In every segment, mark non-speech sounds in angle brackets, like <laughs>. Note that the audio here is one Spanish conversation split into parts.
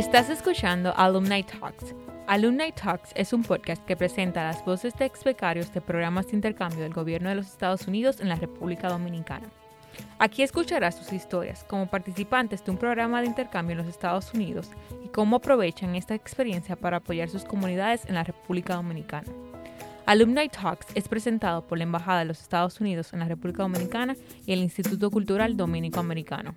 Estás escuchando Alumni Talks. Alumni Talks es un podcast que presenta las voces de ex becarios de programas de intercambio del gobierno de los Estados Unidos en la República Dominicana. Aquí escucharás sus historias como participantes de un programa de intercambio en los Estados Unidos y cómo aprovechan esta experiencia para apoyar sus comunidades en la República Dominicana. Alumni Talks es presentado por la Embajada de los Estados Unidos en la República Dominicana y el Instituto Cultural Dominico Americano.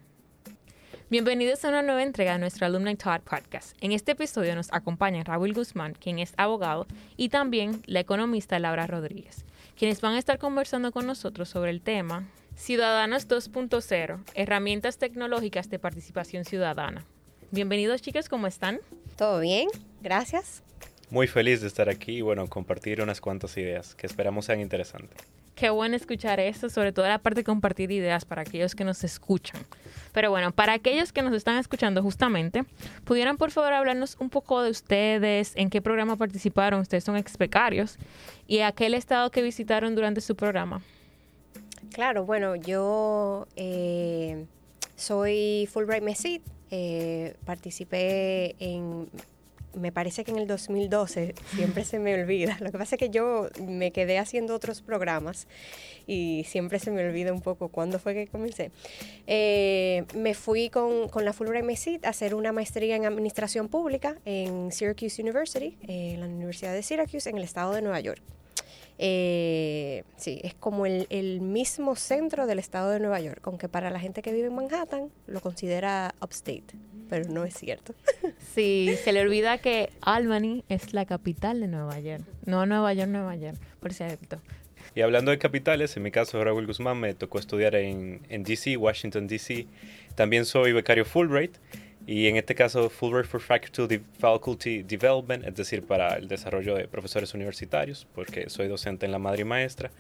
Bienvenidos a una nueva entrega de nuestro Alumni Talk Podcast. En este episodio nos acompaña Raúl Guzmán, quien es abogado, y también la economista Laura Rodríguez, quienes van a estar conversando con nosotros sobre el tema Ciudadanos 2.0, herramientas tecnológicas de participación ciudadana. Bienvenidos chicos, ¿cómo están? Todo bien, gracias. Muy feliz de estar aquí y bueno, compartir unas cuantas ideas que esperamos sean interesantes. Qué bueno escuchar eso, sobre todo la parte de compartir ideas para aquellos que nos escuchan. Pero bueno, para aquellos que nos están escuchando justamente, ¿pudieran por favor hablarnos un poco de ustedes, en qué programa participaron? Ustedes son expecarios y aquel estado que visitaron durante su programa. Claro, bueno, yo eh, soy Fulbright Mesit, eh, participé en me parece que en el 2012, siempre se me olvida. Lo que pasa es que yo me quedé haciendo otros programas y siempre se me olvida un poco cuándo fue que comencé. Eh, me fui con, con la Fulbright Mesit a hacer una maestría en Administración Pública en Syracuse University, en la Universidad de Syracuse, en el estado de Nueva York. Eh, sí, es como el, mismo centro del estado de Nueva York, aunque para la gente que vive en Manhattan lo considera upstate, pero no es cierto. Sí, se le olvida que Albany es la capital de Nueva York, no Nueva York, Nueva York, por cierto. Y hablando de capitales, en mi caso, Raúl Guzmán, me tocó estudiar en, en DC, Washington, DC. También soy becario Fulbright y en este caso Fulbright for Faculty, Development, es decir, para el desarrollo de profesores universitarios, porque soy docente en la madre y maestra.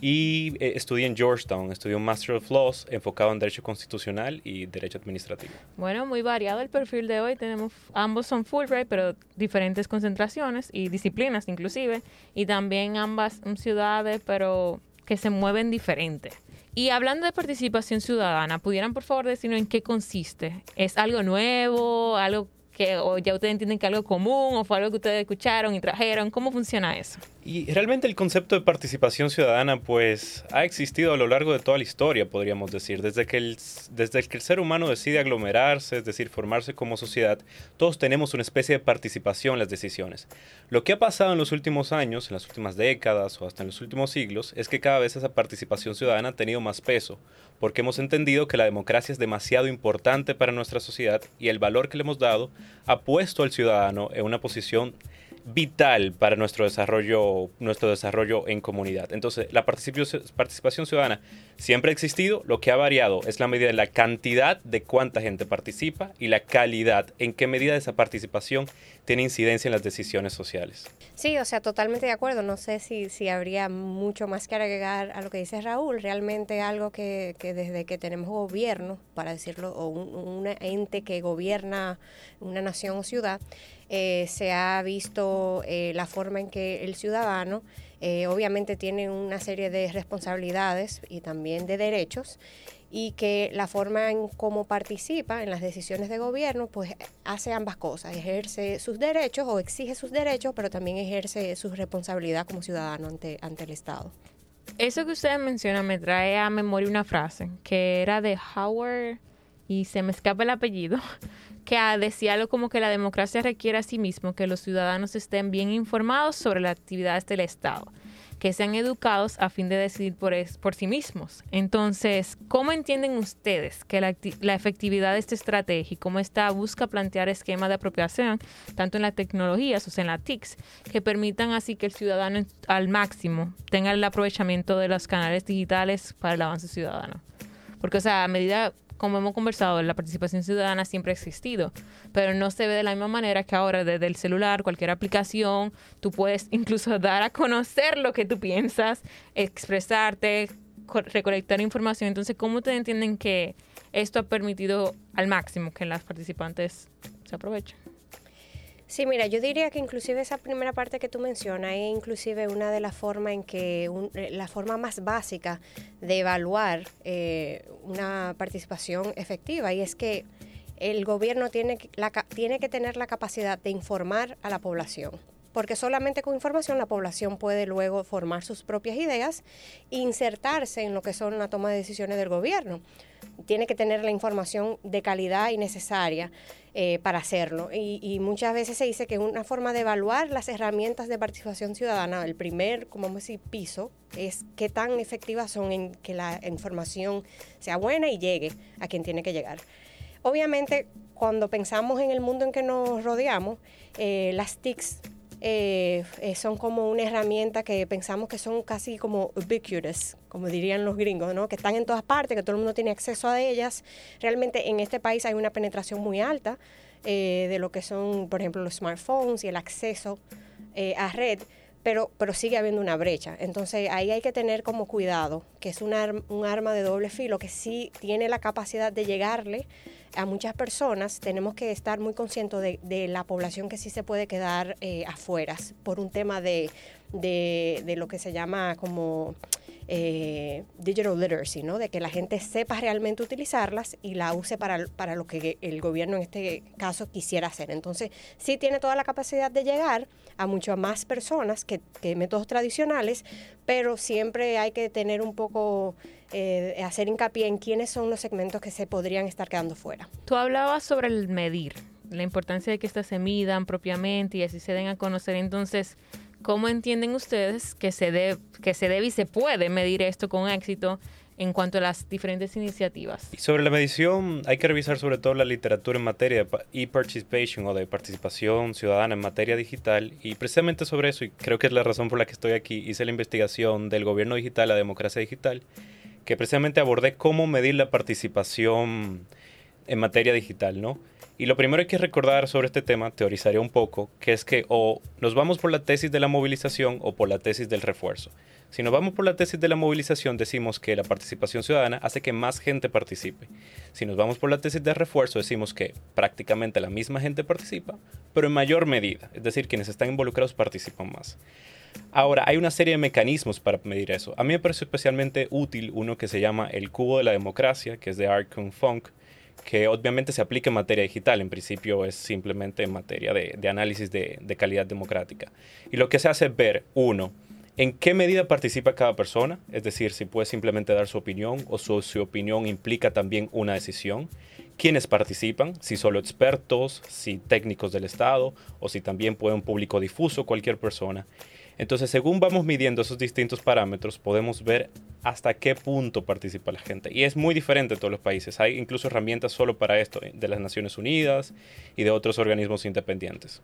Y eh, estudié en Georgetown, estudié un Master of Laws enfocado en Derecho Constitucional y Derecho Administrativo. Bueno, muy variado el perfil de hoy. Tenemos, ambos son Fulbright, pero diferentes concentraciones y disciplinas inclusive. Y también ambas ciudades, pero que se mueven diferentes. Y hablando de participación ciudadana, ¿pudieran por favor decirnos en qué consiste? ¿Es algo nuevo? ¿Algo que o ya ustedes entienden que es algo común o fue algo que ustedes escucharon y trajeron? ¿Cómo funciona eso? Y realmente el concepto de participación ciudadana pues ha existido a lo largo de toda la historia, podríamos decir. Desde que el, desde que el ser humano decide aglomerarse, es decir, formarse como sociedad, todos tenemos una especie de participación en las decisiones. Lo que ha pasado en los últimos años, en las últimas décadas o hasta en los últimos siglos, es que cada vez esa participación ciudadana ha tenido más peso, porque hemos entendido que la democracia es demasiado importante para nuestra sociedad y el valor que le hemos dado ha puesto al ciudadano en una posición vital para nuestro desarrollo, nuestro desarrollo en comunidad. Entonces, la participación ciudadana siempre ha existido, lo que ha variado es la medida de la cantidad de cuánta gente participa y la calidad, en qué medida esa participación tiene incidencia en las decisiones sociales. Sí, o sea, totalmente de acuerdo. No sé si, si habría mucho más que agregar a lo que dice Raúl. Realmente algo que, que desde que tenemos gobierno, para decirlo, o un, ente que gobierna una nación o ciudad, eh, se ha visto eh, la forma en que el ciudadano eh, obviamente tiene una serie de responsabilidades y también de derechos y que la forma en cómo participa en las decisiones de gobierno, pues hace ambas cosas, ejerce sus derechos o exige sus derechos, pero también ejerce su responsabilidad como ciudadano ante, ante el Estado. Eso que usted menciona me trae a memoria una frase que era de Howard y se me escapa el apellido, <laughs> que decía algo como que la democracia requiere a sí mismo que los ciudadanos estén bien informados sobre las actividades del Estado que sean educados a fin de decidir por, por sí mismos. Entonces, ¿cómo entienden ustedes que la, la, efectividad de esta estrategia y cómo esta busca plantear esquemas de apropiación, tanto en las tecnologías, o sea, en las TICs, que permitan así que el ciudadano al máximo tenga el aprovechamiento de los canales digitales para el avance ciudadano? Porque, o sea, a medida como hemos conversado, la participación ciudadana siempre ha existido, pero no se ve de la misma manera que ahora desde el celular, cualquier aplicación, tú puedes incluso <laughs> dar a conocer lo que tú piensas, expresarte, recolectar información. Entonces, ¿cómo ustedes entienden que esto ha permitido al máximo que las participantes se aprovechen? Sí, mira, yo diría que inclusive esa primera parte que tú mencionas es inclusive una de las formas en que, eh, la forma más básica de evaluar eh, una participación efectiva y es que el gobierno tiene, la, tiene que tener la capacidad de informar a la población porque solamente con información la población puede luego formar sus propias ideas e insertarse en lo que son la toma de decisiones del gobierno. Tiene que tener la información de calidad y necesaria eh, para hacerlo. Y, muchas veces se dice que una forma de evaluar las herramientas de participación ciudadana, el primer, como vamos a decir, piso, es qué tan efectivas son en que la información sea buena y llegue a quien tiene que llegar. Obviamente, cuando pensamos en el mundo en que nos rodeamos, eh, las TICs eh, eh, son como una herramienta que pensamos que son casi como ubiquitous, como dirían los gringos, ¿no? que están en todas partes, que todo el mundo tiene acceso a ellas. Realmente en este país hay una penetración muy alta eh, de lo que son, por ejemplo, los smartphones y el acceso a red. Pero, pero sigue habiendo una brecha. Entonces ahí hay que tener como cuidado, que es un, un arma de doble filo, que sí tiene la capacidad de llegarle a muchas personas, tenemos que estar muy conscientes de, la población que sí se puede quedar eh, afuera por un tema de, de, lo que se llama como eh, digital literacy, ¿no? de que la gente sepa realmente utilizarlas y la use para, para lo que el gobierno en este caso quisiera hacer. Entonces, sí tiene toda la capacidad de llegar a muchas más personas que, métodos tradicionales, pero siempre hay que tener un poco eh, hacer hincapié en quiénes son los segmentos que se podrían estar quedando fuera. Tú hablabas sobre el medir, la importancia de que estas se midan propiamente y así se den a conocer. Entonces, ¿cómo entienden ustedes que se, debe, que se debe y se puede medir esto con éxito en cuanto a las diferentes iniciativas. Sobre la medición, hay que revisar sobre todo la literatura en materia de e-participation o de participación ciudadana en materia digital. Y precisamente sobre eso, y creo que es la razón por la que estoy aquí, hice la investigación del gobierno digital, la democracia digital, que precisamente abordé cómo medir la participación en materia digital, ¿no? Y lo primero que hay que recordar sobre este tema, teorizaría un poco, que es que o nos vamos por la tesis de la movilización o por la tesis del refuerzo. Si nos vamos por la tesis de la movilización, decimos que la participación ciudadana hace que más gente participe. Si nos vamos por la tesis del refuerzo, decimos que prácticamente la misma gente participa, pero en mayor medida. Es decir, quienes están involucrados participan más. Ahora, hay una serie de mecanismos para medir eso. A mí me parece especialmente útil uno que se llama el cubo de la democracia, que es de Arkun Funk, que obviamente se aplica en materia digital. En principio es simplemente en materia de, análisis de, calidad democrática. Y lo que se hace es ver, uno, en qué medida participa cada persona, es decir, si puede simplemente dar su opinión o su, su opinión implica también una decisión. Quiénes participan, si solo expertos, si técnicos del Estado o si también puede un público difuso, cualquier persona. Entonces, según vamos midiendo esos distintos parámetros, podemos ver hasta qué punto participa la gente. Y es muy diferente en todos los países. Hay incluso herramientas solo para esto, de las Naciones Unidas y de otros organismos independientes.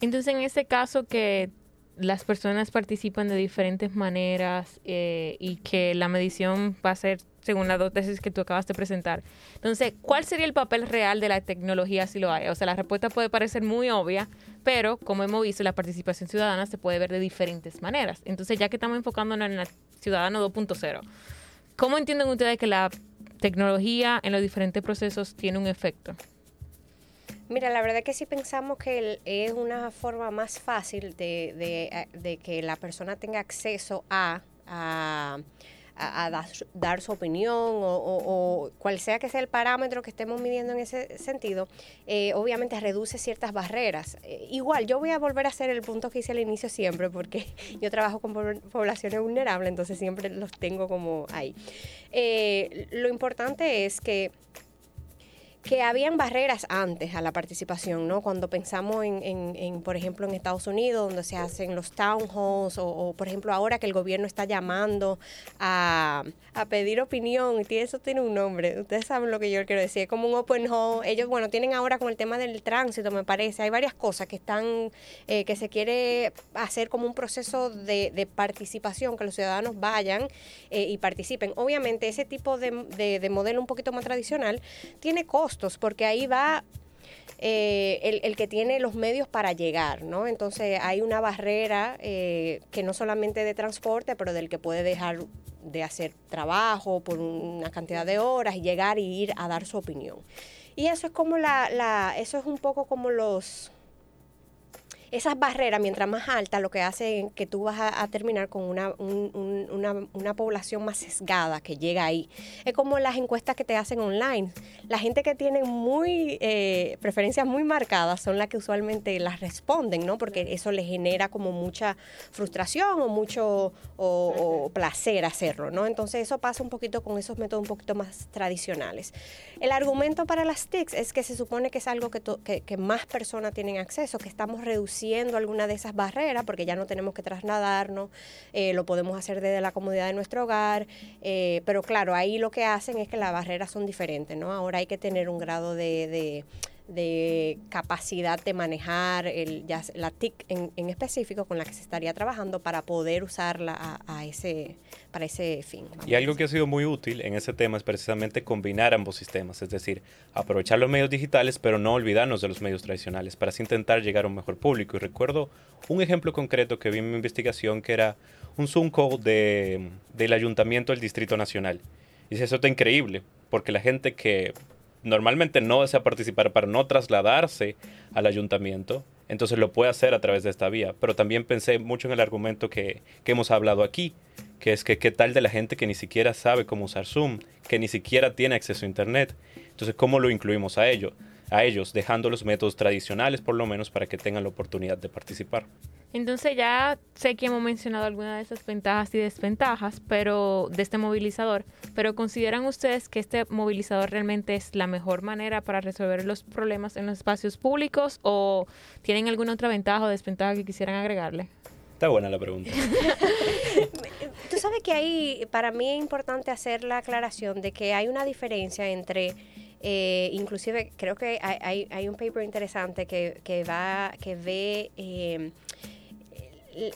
Entonces, en este caso que las personas participan de diferentes maneras eh, y que la medición va a ser según las dos tesis que tú acabas de presentar. Entonces, ¿cuál sería el papel real de la tecnología si lo hay? O sea, la respuesta puede parecer muy obvia, pero como hemos visto, la participación ciudadana se puede ver de diferentes maneras. Entonces, ya que estamos enfocándonos en el ciudadano 2.0, ¿cómo entienden ustedes que la tecnología en los diferentes procesos tiene un efecto? Mira, la verdad es que si pensamos que es una forma más fácil de, de, que la persona tenga acceso a, dar, su opinión o, cual sea que sea el parámetro que estemos midiendo en ese sentido, eh, obviamente reduce ciertas barreras. Eh, igual, yo voy a volver a hacer el punto que hice al inicio siempre, porque <laughs> yo trabajo con poblaciones vulnerables, entonces siempre los tengo como ahí. Eh, lo importante es que que habían barreras antes a la participación, ¿no? Cuando pensamos en, por ejemplo, en Estados Unidos, donde se hacen los town halls, o, por ejemplo, ahora que el gobierno está llamando a, pedir opinión, y eso tiene un nombre, ustedes saben lo que yo quiero decir, es como un open hall. Ellos, bueno, tienen ahora con el tema del tránsito, me parece, hay varias cosas que están, eh, que se quiere hacer como un proceso de, participación, que los ciudadanos vayan eh, y participen. Obviamente, ese tipo de, de, de modelo un poquito más tradicional tiene porque ahí va eh, el, que tiene los medios para llegar, ¿no? Entonces hay una barrera eh, que no solamente de transporte, pero del que puede dejar de hacer trabajo por una cantidad de horas y llegar y ir a dar su opinión. Y eso es como la, la eso es un poco como los esas barreras, mientras más altas, lo que hace que tú vas a, terminar con una, una, población más sesgada que llega ahí. Es como las encuestas que te hacen online. La gente que tiene muy eh, preferencias muy marcadas son las que usualmente las responden, ¿no? Porque eso les genera como mucha frustración o mucho o, placer hacerlo, ¿no? Entonces eso pasa un poquito con esos métodos un poquito más tradicionales. El argumento para las TICs es que se supone que es algo que, que, más personas tienen acceso, que estamos reduciendo alguna de esas barreras porque ya no tenemos que trasladarnos, eh, lo podemos hacer desde la comodidad de nuestro hogar, eh, pero claro, ahí lo que hacen es que las barreras son diferentes, ¿no? Ahora hay que tener un grado de de capacidad de manejar el, ya, la TIC en, en, específico con la que se estaría trabajando para poder usarla a, ese, para ese fin. Y algo que ha sido muy útil en ese tema es precisamente combinar ambos sistemas, es decir, aprovechar los medios digitales pero no olvidarnos de los medios tradicionales para así intentar llegar a un mejor público. Y recuerdo un ejemplo concreto que vi en mi investigación que era un Zoom call de, del Ayuntamiento del Distrito Nacional. Y eso está increíble, porque la gente que normalmente no desea participar para no trasladarse al ayuntamiento, entonces lo puede hacer a través de esta vía. Pero también pensé mucho en el argumento que, que hemos hablado aquí, que es que qué tal de la gente que ni siquiera sabe cómo usar Zoom, que ni siquiera tiene acceso a Internet. Entonces, ¿cómo lo incluimos a ello? A ellos, dejando los métodos tradicionales por lo menos para que tengan la oportunidad de participar. Entonces ya sé que hemos mencionado algunas de esas ventajas y desventajas pero de este movilizador, pero ¿consideran ustedes que este movilizador realmente es la mejor manera para resolver los problemas en los espacios públicos o tienen alguna otra ventaja o desventaja que quisieran agregarle? Está buena la pregunta. <laughs> Tú sabes que ahí para mí es importante hacer la aclaración de que hay una diferencia entre eh, inclusive creo que hay, hay, un paper interesante que, que va, que ve eh,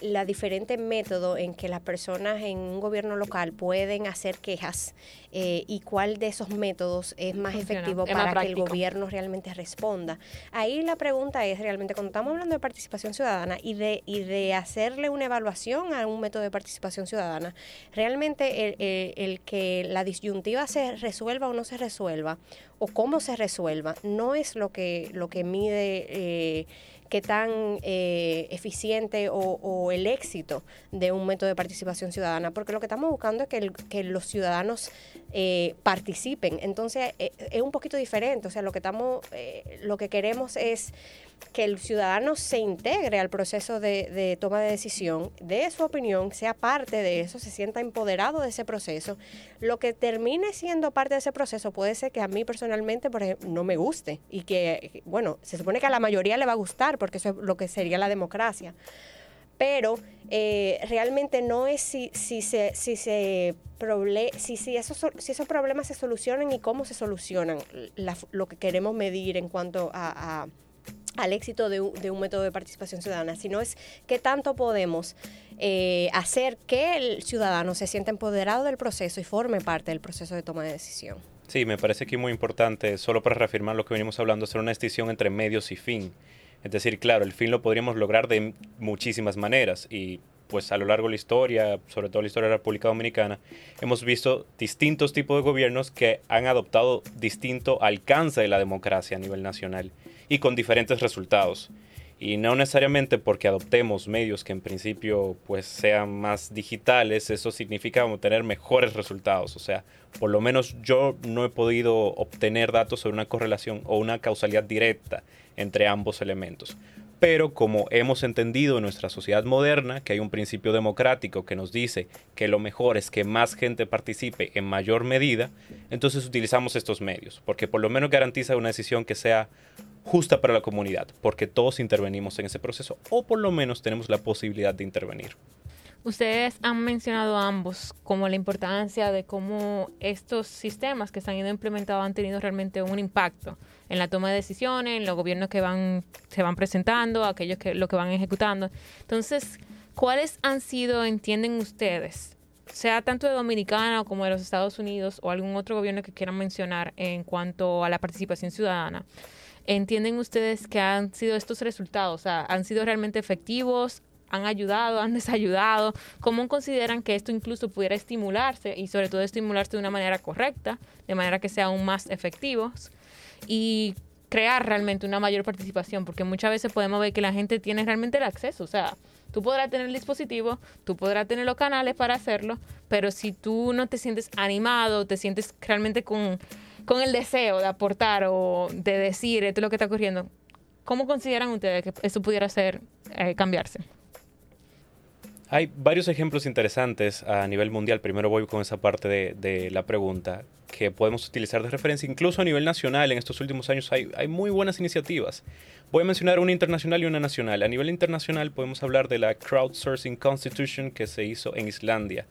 la diferente método en que las personas en un gobierno local pueden hacer quejas eh, y cuál de esos métodos es más efectivo para que el gobierno realmente responda. Ahí la pregunta es realmente cuando estamos hablando de participación ciudadana y de, y de hacerle una evaluación a un método de participación ciudadana, realmente el, el que la disyuntiva se resuelva o no se resuelva o cómo se resuelva no es lo que, lo que mide... Eh, qué tan eh, eficiente o, el éxito de un método de participación ciudadana, porque lo que estamos buscando es que, que los ciudadanos eh, participen. Entonces eh, es un poquito diferente, o sea, lo que estamos, lo que queremos es que el ciudadano se integre al proceso de, toma de decisión, de su opinión, sea parte de eso, se sienta empoderado de ese proceso. Lo que termine siendo parte de ese proceso puede ser que a mí personalmente, por ejemplo, no me guste y que, bueno, se supone que a la mayoría le va a gustar porque eso es lo que sería la democracia. Pero eh, realmente no es si, se, si se si, si, esos, si esos problemas se solucionan y cómo se solucionan, lo que queremos medir en cuanto a al éxito de un, método de participación ciudadana, sino es qué tanto podemos eh, hacer que el ciudadano se sienta empoderado del proceso y forme parte del proceso de toma de decisión. Sí, me parece que es muy importante, solo para reafirmar lo que venimos hablando, hacer una distinción entre medios y fin. Es decir, claro, el fin lo podríamos lograr de muchísimas maneras y pues a lo largo de la historia, sobre todo la historia de la República Dominicana, hemos visto distintos tipos de gobiernos que han adoptado distinto alcance de la democracia a nivel nacional y con diferentes resultados. Y no necesariamente porque adoptemos medios que en principio pues sean más digitales, eso significa obtener mejores resultados. O sea, por lo menos yo no he podido obtener datos sobre una correlación o una causalidad directa entre ambos elementos. Pero como hemos entendido en nuestra sociedad moderna que hay un principio democrático que nos dice que lo mejor es que más gente participe en mayor medida, entonces utilizamos estos medios, porque por lo menos garantiza una decisión que sea justa para la comunidad, porque todos intervenimos en ese proceso, o por lo menos tenemos la posibilidad de intervenir. Ustedes han mencionado ambos como la importancia de cómo estos sistemas que se han ido implementando han tenido realmente un impacto en la toma de decisiones, en los gobiernos que van, se van presentando, aquellos que lo que van ejecutando. Entonces, ¿cuáles han sido, entienden ustedes, sea tanto de Dominicana como de los Estados Unidos o algún otro gobierno que quieran mencionar en cuanto a la participación ciudadana? ¿Entienden ustedes que han sido estos resultados? O sea, ¿han sido realmente efectivos? ¿Han ayudado? ¿Han desayudado? ¿Cómo consideran que esto incluso pudiera estimularse y sobre todo estimularse de una manera correcta, de manera que sea aún más efectivos? y crear realmente una mayor participación, porque muchas veces podemos ver que la gente tiene realmente el acceso, o sea, tú podrás tener el dispositivo, tú podrás tener los canales para hacerlo, pero si tú no te sientes animado, te sientes realmente con, con el deseo de aportar o de decir esto es lo que está ocurriendo, ¿cómo consideran ustedes que eso pudiera ser eh, cambiarse? Hay varios ejemplos interesantes a nivel mundial. Primero voy con esa parte de, la pregunta que podemos utilizar de referencia. Incluso a nivel nacional, en estos últimos años hay, hay, muy buenas iniciativas. Voy a mencionar una internacional y una nacional. A nivel internacional podemos hablar de la Crowdsourcing Constitution que se hizo en Islandia.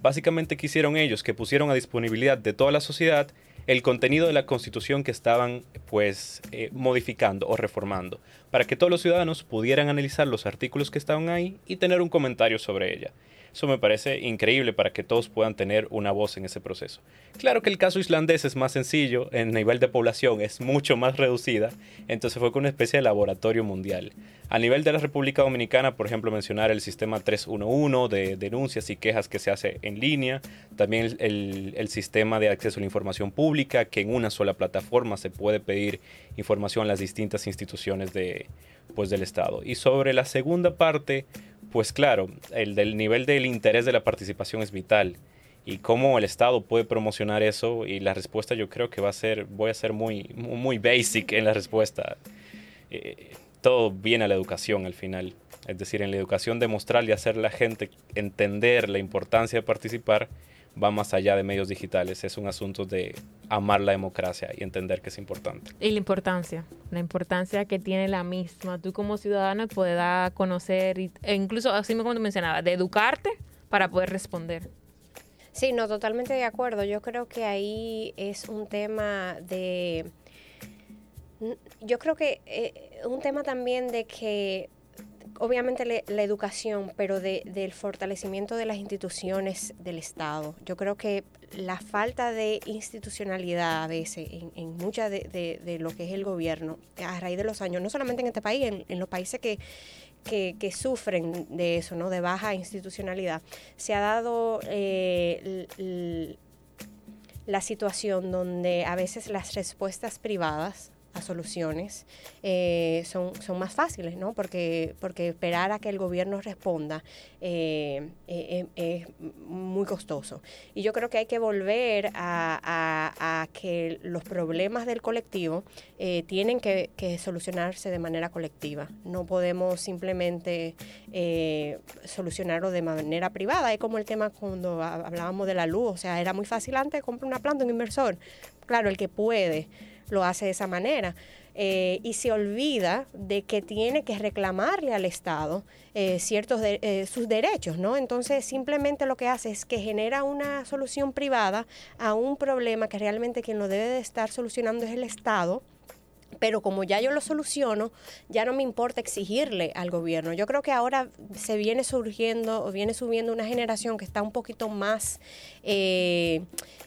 Básicamente, ¿qué hicieron ellos? Que pusieron a disponibilidad de toda la sociedad el contenido de la constitución que estaban pues eh, modificando o reformando, para que todos los ciudadanos pudieran analizar los artículos que estaban ahí y tener un comentario sobre ella. Eso me parece increíble para que todos puedan tener una voz en ese proceso. Claro que el caso islandés es más sencillo, en nivel de población es mucho más reducida, entonces fue con una especie de laboratorio mundial. A nivel de la República Dominicana, por ejemplo, mencionar el sistema 311 de denuncias y quejas que se hace en línea, también el, el sistema de acceso a la información pública, que en una sola plataforma se puede pedir información a las distintas instituciones de, pues, del Estado. Y sobre la segunda parte, pues claro, el del nivel del interés de la participación es vital. Y cómo el Estado puede promocionar eso. Y la respuesta yo creo que va a ser, a ser muy, muy basic en la respuesta. Eh, todo viene a la educación al final. Es decir, en la educación demostrarle y hacer la gente entender la importancia de participar va más allá de medios digitales, es un asunto de amar la democracia y entender que es importante. Y la importancia, la importancia que tiene la misma, tú como ciudadano a conocer, e incluso así como tú mencionabas, de educarte para poder responder. Sí, no, totalmente de acuerdo. Yo creo que ahí es un tema de... Yo creo que eh, un tema también de que obviamente la educación, pero de, del fortalecimiento de las instituciones del Estado. Yo creo que la falta de institucionalidad a veces en, en mucha de, de, lo que es el gobierno a raíz de los años, no solamente en este país, en, en los países que, que, que, sufren de eso, ¿no? de baja institucionalidad, se ha dado eh, la situación donde a veces las respuestas privadas soluciones eh, son, son más fáciles, ¿no? Porque, porque esperar a que el gobierno responda eh, eh, es muy costoso. Y yo creo que hay que volver a, a, que los problemas del colectivo tienen que, que, solucionarse de manera colectiva. No podemos simplemente solucionarlo de manera privada. Es como el tema cuando hablábamos de la luz, o sea, era muy fácil antes comprar una planta, un inversor. Claro, el que puede lo hace de esa manera. Eh, y se olvida de que tiene que reclamarle al Estado eh, ciertos de, eh, sus derechos, ¿no? Entonces simplemente lo que hace es que genera una solución privada a un problema que realmente quien lo debe de estar solucionando es el Estado pero como ya yo lo soluciono, ya no me importa exigirle al gobierno. Yo creo que ahora se viene surgiendo o viene subiendo una generación que está un poquito más eh,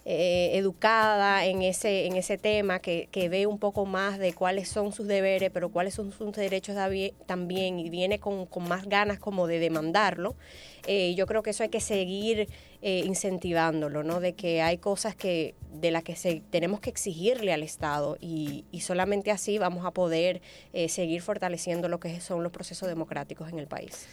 eh, educada en ese, en ese tema, que, que, ve un poco más de cuáles son sus deberes, pero cuáles son sus derechos también, y viene con, con más ganas como de demandarlo. Eh, yo creo que eso hay que seguir eh, incentivándolo, ¿no? De que hay cosas que de las que se, tenemos que exigirle al Estado y, solamente así vamos a poder eh, seguir fortaleciendo lo que son los procesos democráticos en el país.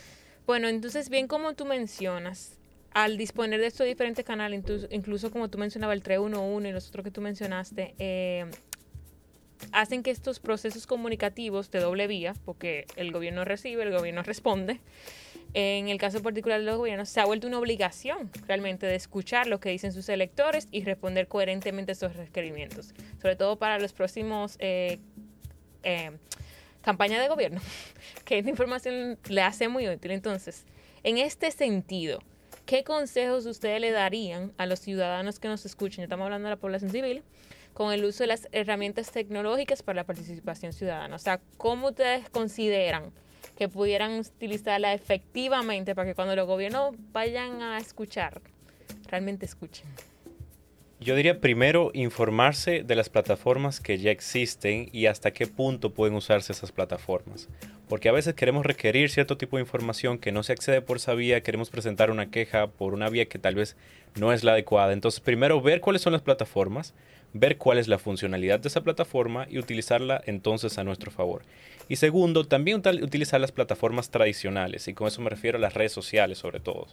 Bueno, entonces bien como tú mencionas, al disponer de estos diferentes canales, incluso como tú mencionabas el 311 y los otros que tú mencionaste, hacen que estos procesos comunicativos de doble vía, porque el gobierno recibe, el gobierno responde, en el caso particular de los gobiernos, se ha vuelto una obligación realmente de escuchar lo que dicen sus electores y responder coherentemente a esos requerimientos, sobre todo para los próximos eh, eh, campañas de gobierno, <laughs> que esta información le hace muy útil. Entonces, en este sentido, ¿qué consejos ustedes le darían a los ciudadanos que nos escuchen? Estamos hablando de la población civil con el uso de las herramientas tecnológicas para la participación ciudadana. O sea, ¿cómo ustedes consideran que pudieran utilizarla efectivamente para que cuando los gobiernos vayan a escuchar, realmente escuchen? Yo diría primero informarse de las plataformas que ya existen y hasta qué punto pueden usarse esas plataformas. Porque a veces queremos requerir cierto tipo de información que no se accede por esa vía, queremos presentar una queja por una vía que tal vez no es la adecuada. Entonces, primero ver cuáles son las plataformas, ver cuál es la funcionalidad de esa plataforma y utilizarla entonces a nuestro favor. Y segundo, también utilizar las plataformas tradicionales, y con eso me refiero a las redes sociales sobre todo.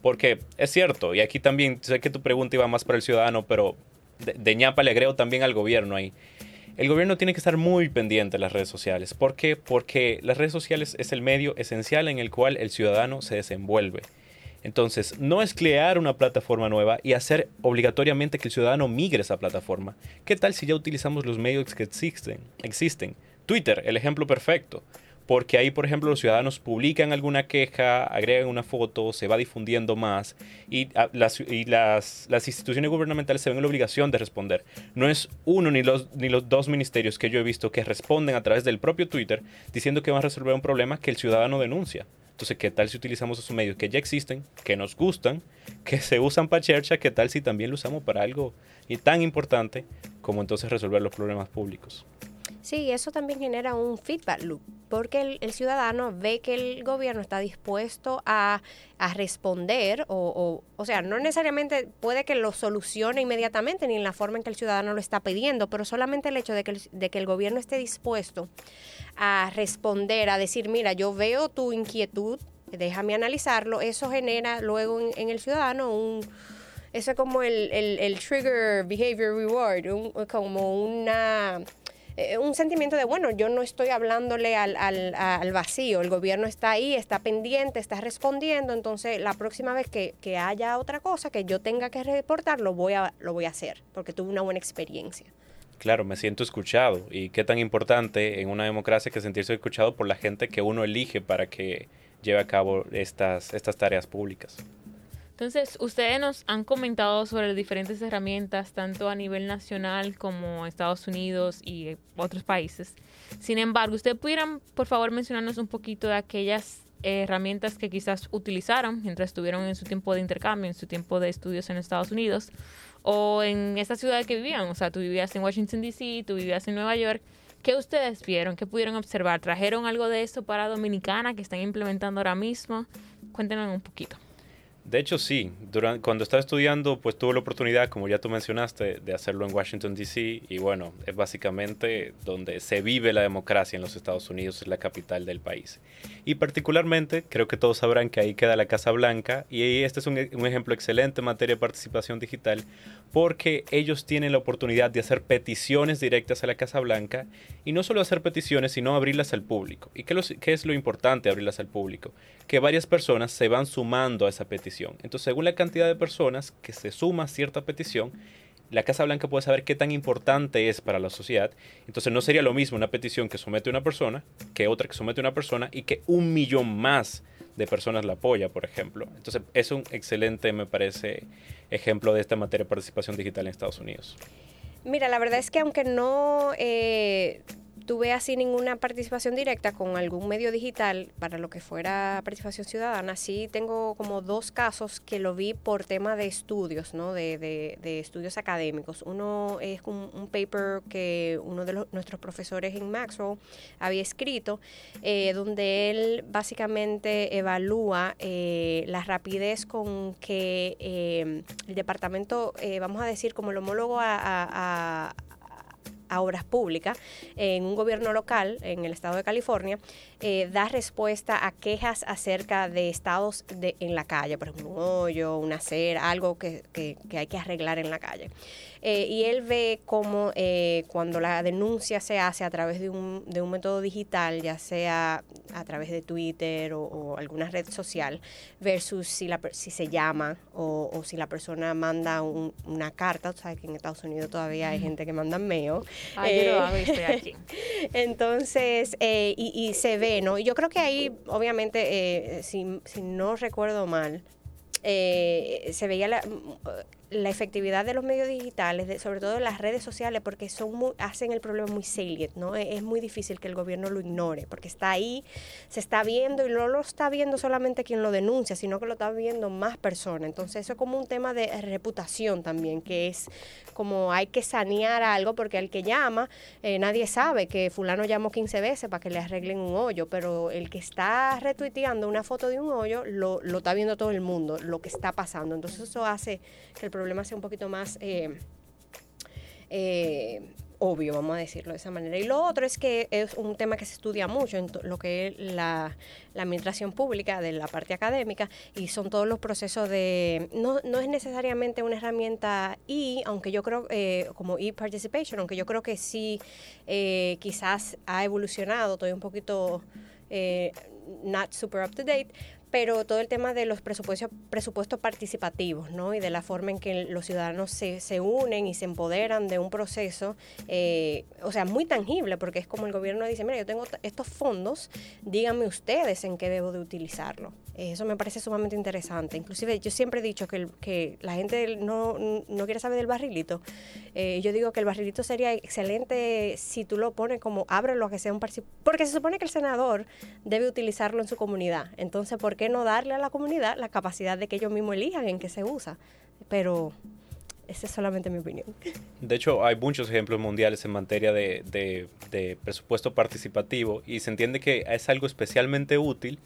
Porque es cierto, y aquí también sé que tu pregunta iba más para el ciudadano, pero de, de ñapa le agrego también al gobierno ahí. El gobierno tiene que estar muy pendiente de las redes sociales. ¿Por qué? Porque las redes sociales es el medio esencial en el cual el ciudadano se desenvuelve. Entonces, no es crear una plataforma nueva y hacer obligatoriamente que el ciudadano migre a esa plataforma. ¿Qué tal si ya utilizamos los medios que existen? existen? Twitter, el ejemplo perfecto. Porque ahí, por ejemplo, los ciudadanos publican alguna queja, agregan una foto, se va difundiendo más y, ah, las, las, instituciones gubernamentales se ven en la obligación de responder. No es uno ni los, ni los dos ministerios que yo he visto que responden a través del propio Twitter diciendo que van a resolver un problema que el ciudadano denuncia. Entonces, ¿qué tal si utilizamos esos medios que ya existen, que nos gustan, que se usan para chercha? ¿Qué tal si también lo usamos para algo y tan importante como entonces resolver los problemas públicos? Sí, eso también genera un feedback loop, porque el, ciudadano ve que el gobierno está dispuesto a, responder, o, o, sea, no necesariamente puede que lo solucione inmediatamente ni en la forma en que el ciudadano lo está pidiendo, pero solamente el hecho de que de que el gobierno esté dispuesto a responder, a decir, mira, yo veo tu inquietud, déjame analizarlo, eso genera luego en, el ciudadano un... Eso es como el, trigger behavior reward, como una eh, un sentimiento de, bueno, yo no estoy hablándole al, al, vacío, el gobierno está ahí, está pendiente, está respondiendo, entonces la próxima vez que, que, haya otra cosa que yo tenga que reportar, lo voy a, lo voy a hacer, porque tuve una buena experiencia. Claro, me siento escuchado. Y qué tan importante en una democracia que sentirse escuchado por la gente que uno elige para que lleve a cabo estas, estas tareas públicas. Entonces, ustedes nos han comentado sobre diferentes herramientas, tanto a nivel nacional como Estados Unidos y otros países. Sin embargo, ¿ustedes pudieran, por favor, mencionarnos un poquito de aquellas herramientas que quizás utilizaron mientras estuvieron en su tiempo de intercambio, en su tiempo de estudios en Estados Unidos, o en esa ciudad que vivían. O sea, tú vivías en Washington, D.C., tú vivías en Nueva York. ¿Qué ustedes vieron? ¿Qué pudieron observar? ¿Trajeron algo de eso para Dominicana que están implementando ahora mismo? Cuéntenos un poquito. De hecho, sí. Cuando estaba estudiando, pues tuve la oportunidad, como ya tú mencionaste, de hacerlo en Washington, D.C. Y bueno, es básicamente donde se vive la democracia en los Estados Unidos, es la capital del país. Y particularmente, creo que todos sabrán que ahí queda la Casa Blanca. Y este es un, un ejemplo excelente en materia de participación digital, porque ellos tienen la oportunidad de hacer peticiones directas a la Casa Blanca. Y no solo hacer peticiones, sino abrirlas al público. ¿Y qué, es lo importante abrirlas al público? Que varias personas se van sumando a esa petición entonces, según la cantidad de personas que se suma a cierta petición, la Casa Blanca puede saber qué tan importante es para la sociedad. Entonces no sería lo mismo una petición que somete una persona que otra que somete una persona y que un millón más de personas la apoya, por ejemplo. Entonces es un excelente, me parece, ejemplo de esta materia de participación digital en Estados Unidos. Mira, la verdad es que aunque no eh, tuve así ninguna participación directa con algún medio digital para lo que fuera participación ciudadana. Sí tengo como dos casos que lo vi por tema de estudios, ¿no? De, de, estudios académicos. Uno es un, paper que uno de nuestros profesores en Maxwell había escrito, eh, donde él básicamente evalúa eh, la rapidez con que eh, el departamento, vamos a decir, como el homólogo a obras públicas en un gobierno local en el estado de California eh, da respuesta a quejas acerca de estados de, en la calle, por ejemplo, un hoyo, una acera, algo que, que, que hay que arreglar en la calle. Eh, y él ve cómo eh, cuando la denuncia se hace a través de un, de un método digital, ya sea a través de Twitter o, alguna red social, versus si, la, si se llama o, o si la persona manda una carta, o sabes que en Estados Unidos todavía hay gente que manda mail. Ah, yo lo hago y estoy aquí. <laughs> Entonces, y, y, se ve, ¿no? Y yo creo que ahí, obviamente, si, si no recuerdo mal, eh, se veía la, la efectividad de los medios digitales, sobre todo las redes sociales, porque son muy, hacen el problema muy salient, ¿no? E, es, muy difícil que el gobierno lo ignore, porque está ahí, se está viendo y no lo está viendo solamente quien lo denuncia, sino que lo está viendo más personas. Entonces eso es como un tema de reputación también, que es como hay que sanear algo, porque al que llama, eh, nadie sabe que fulano llamó 15 veces para que le arreglen un hoyo, pero el que está retuiteando una foto de un hoyo, lo, lo está viendo todo el mundo, lo que está pasando. Entonces eso hace que el problema sea un poquito más... Eh, eh, obvio, vamos a decirlo de esa manera. Y lo otro es que es un tema que se estudia mucho en lo que es la, administración pública, de la parte académica, y son todos los procesos de... No, no es necesariamente una herramienta y, aunque yo creo, eh, como e-participation, aunque yo creo que sí eh, quizás ha evolucionado, estoy un poquito... Not super up to date, pero todo el tema de los presupuestos, presupuestos participativos, ¿no? Y de la forma en que los ciudadanos se, se unen y se empoderan de un proceso, eh, o sea, muy tangible, porque es como el gobierno dice, mira, yo tengo estos fondos, díganme ustedes en qué debo de utilizarlo. Eso me parece sumamente interesante. Inclusive yo siempre he dicho que, la gente no, no, quiere saber del barrilito. Eh, yo digo que el barrilito sería excelente si tú lo pones como ábrelo a que sea un porque se supone que el senador debe utilizarlo en su comunidad. Entonces, ¿por qué no darle a la comunidad la capacidad de que ellos mismos elijan en qué se usa? Pero esa es solamente mi opinión. De hecho, hay muchos ejemplos mundiales en materia de, de, de presupuesto participativo y se entiende que es algo especialmente útil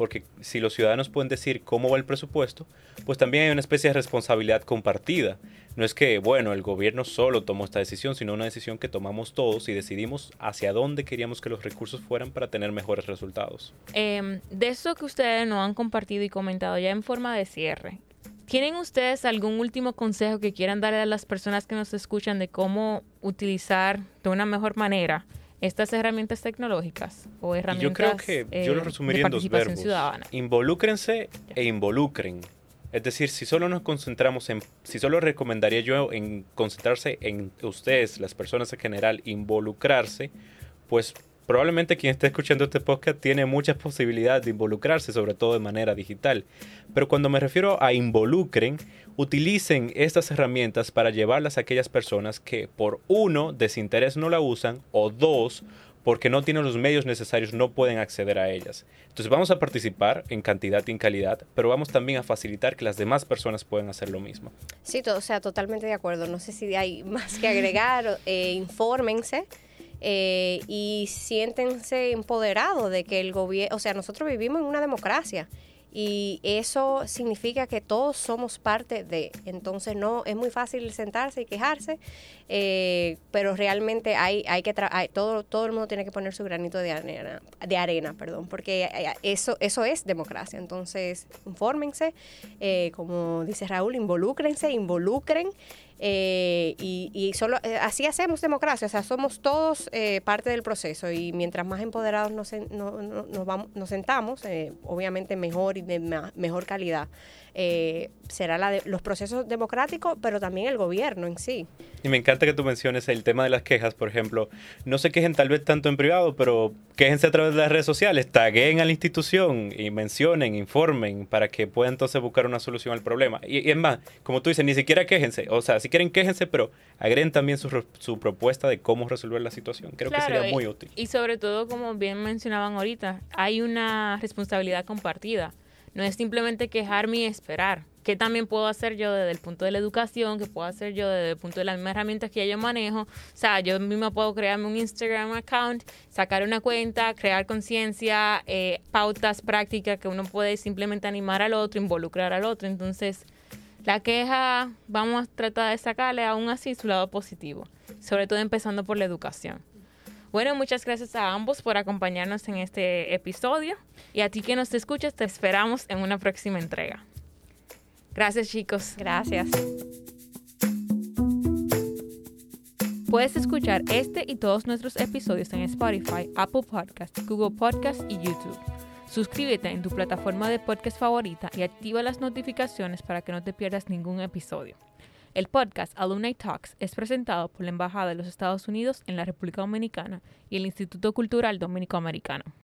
porque si los ciudadanos pueden decir cómo va el presupuesto, pues también hay una especie de responsabilidad compartida. No es que, bueno, el gobierno solo tomó esta decisión, sino una decisión que tomamos todos y decidimos hacia dónde queríamos que los recursos fueran para tener mejores resultados. Em, de eso que ustedes nos han compartido y comentado ya en forma de cierre, ¿tienen ustedes algún último consejo que quieran darle a las personas que nos escuchan de cómo utilizar de una mejor manera estas herramientas tecnológicas o herramientas Yo creo que yo lo eh, resumiría en dos verbos. Ciudadana. Involúcrense e involucren. Es decir, si solo nos concentramos en, si solo recomendaría yo en concentrarse en ustedes, las personas en general, involucrarse, pues probablemente quien esté escuchando este podcast tiene muchas posibilidades de involucrarse, sobre todo de manera digital. Pero cuando me refiero a involucren, utilicen estas herramientas para llevarlas a aquellas personas que por uno, desinterés no la usan o dos, porque no tienen los medios necesarios, no pueden acceder a ellas. Entonces vamos a participar en cantidad y en calidad, pero vamos también a facilitar que las demás personas puedan hacer lo mismo. Sí, o sea, totalmente de acuerdo. No sé si hay más que agregar. Eh, infórmense. Eh, y siéntense empoderados de que el gobierno, o sea, nosotros vivimos en una democracia y eso significa que todos somos parte de. Entonces no es muy fácil sentarse y quejarse, eh, pero realmente hay, hay que todo todo el mundo tiene que poner su granito de arena, de arena, perdón, porque eh, eso eso es democracia. Entonces infórmense, eh, como dice Raúl, involúcrense, involucren. Eh, y, solo eh, así hacemos democracia, o sea, somos todos eh, parte del proceso y mientras más empoderados nos, vamos, nos sentamos, obviamente mejor y de mejor calidad. Eh, será la de, los procesos democráticos, pero también el gobierno en sí. Y me encanta que tú menciones el tema de las quejas, por ejemplo. No se quejen tal vez tanto en privado, pero quéjense a través de las redes sociales, taguen a la institución y mencionen, informen para que puedan entonces buscar una solución al problema. Y, es más, como tú dices, ni siquiera quéjense. O sea, si quieren quéjense, pero agreguen también su, su propuesta de cómo resolver la situación. Creo que sería muy útil. Y sobre todo, como bien mencionaban ahorita, hay una responsabilidad compartida. No es simplemente quejarme y esperar. ¿Qué también puedo hacer yo desde el punto de la educación? ¿Qué puedo hacer yo desde el punto de las mismas herramientas que yo manejo? O sea, yo misma puedo crearme un Instagram account, sacar una cuenta, crear conciencia, eh, pautas prácticas que uno puede simplemente animar al otro, involucrar al otro. Entonces, la queja, vamos a tratar de sacarle aún así su lado positivo, sobre todo empezando por la educación. Bueno, muchas gracias a ambos por acompañarnos en este episodio y a ti que nos escuchas te esperamos en una próxima entrega. Gracias chicos. Gracias. Puedes escuchar este y todos nuestros episodios en Spotify, Apple Podcasts, Google Podcasts y YouTube. Suscríbete en tu plataforma de podcast favorita y activa las notificaciones para que no te pierdas ningún episodio. El podcast Alumni Talks es presentado por la Embajada de los Estados Unidos en la República Dominicana y el Instituto Cultural Dominico Americano.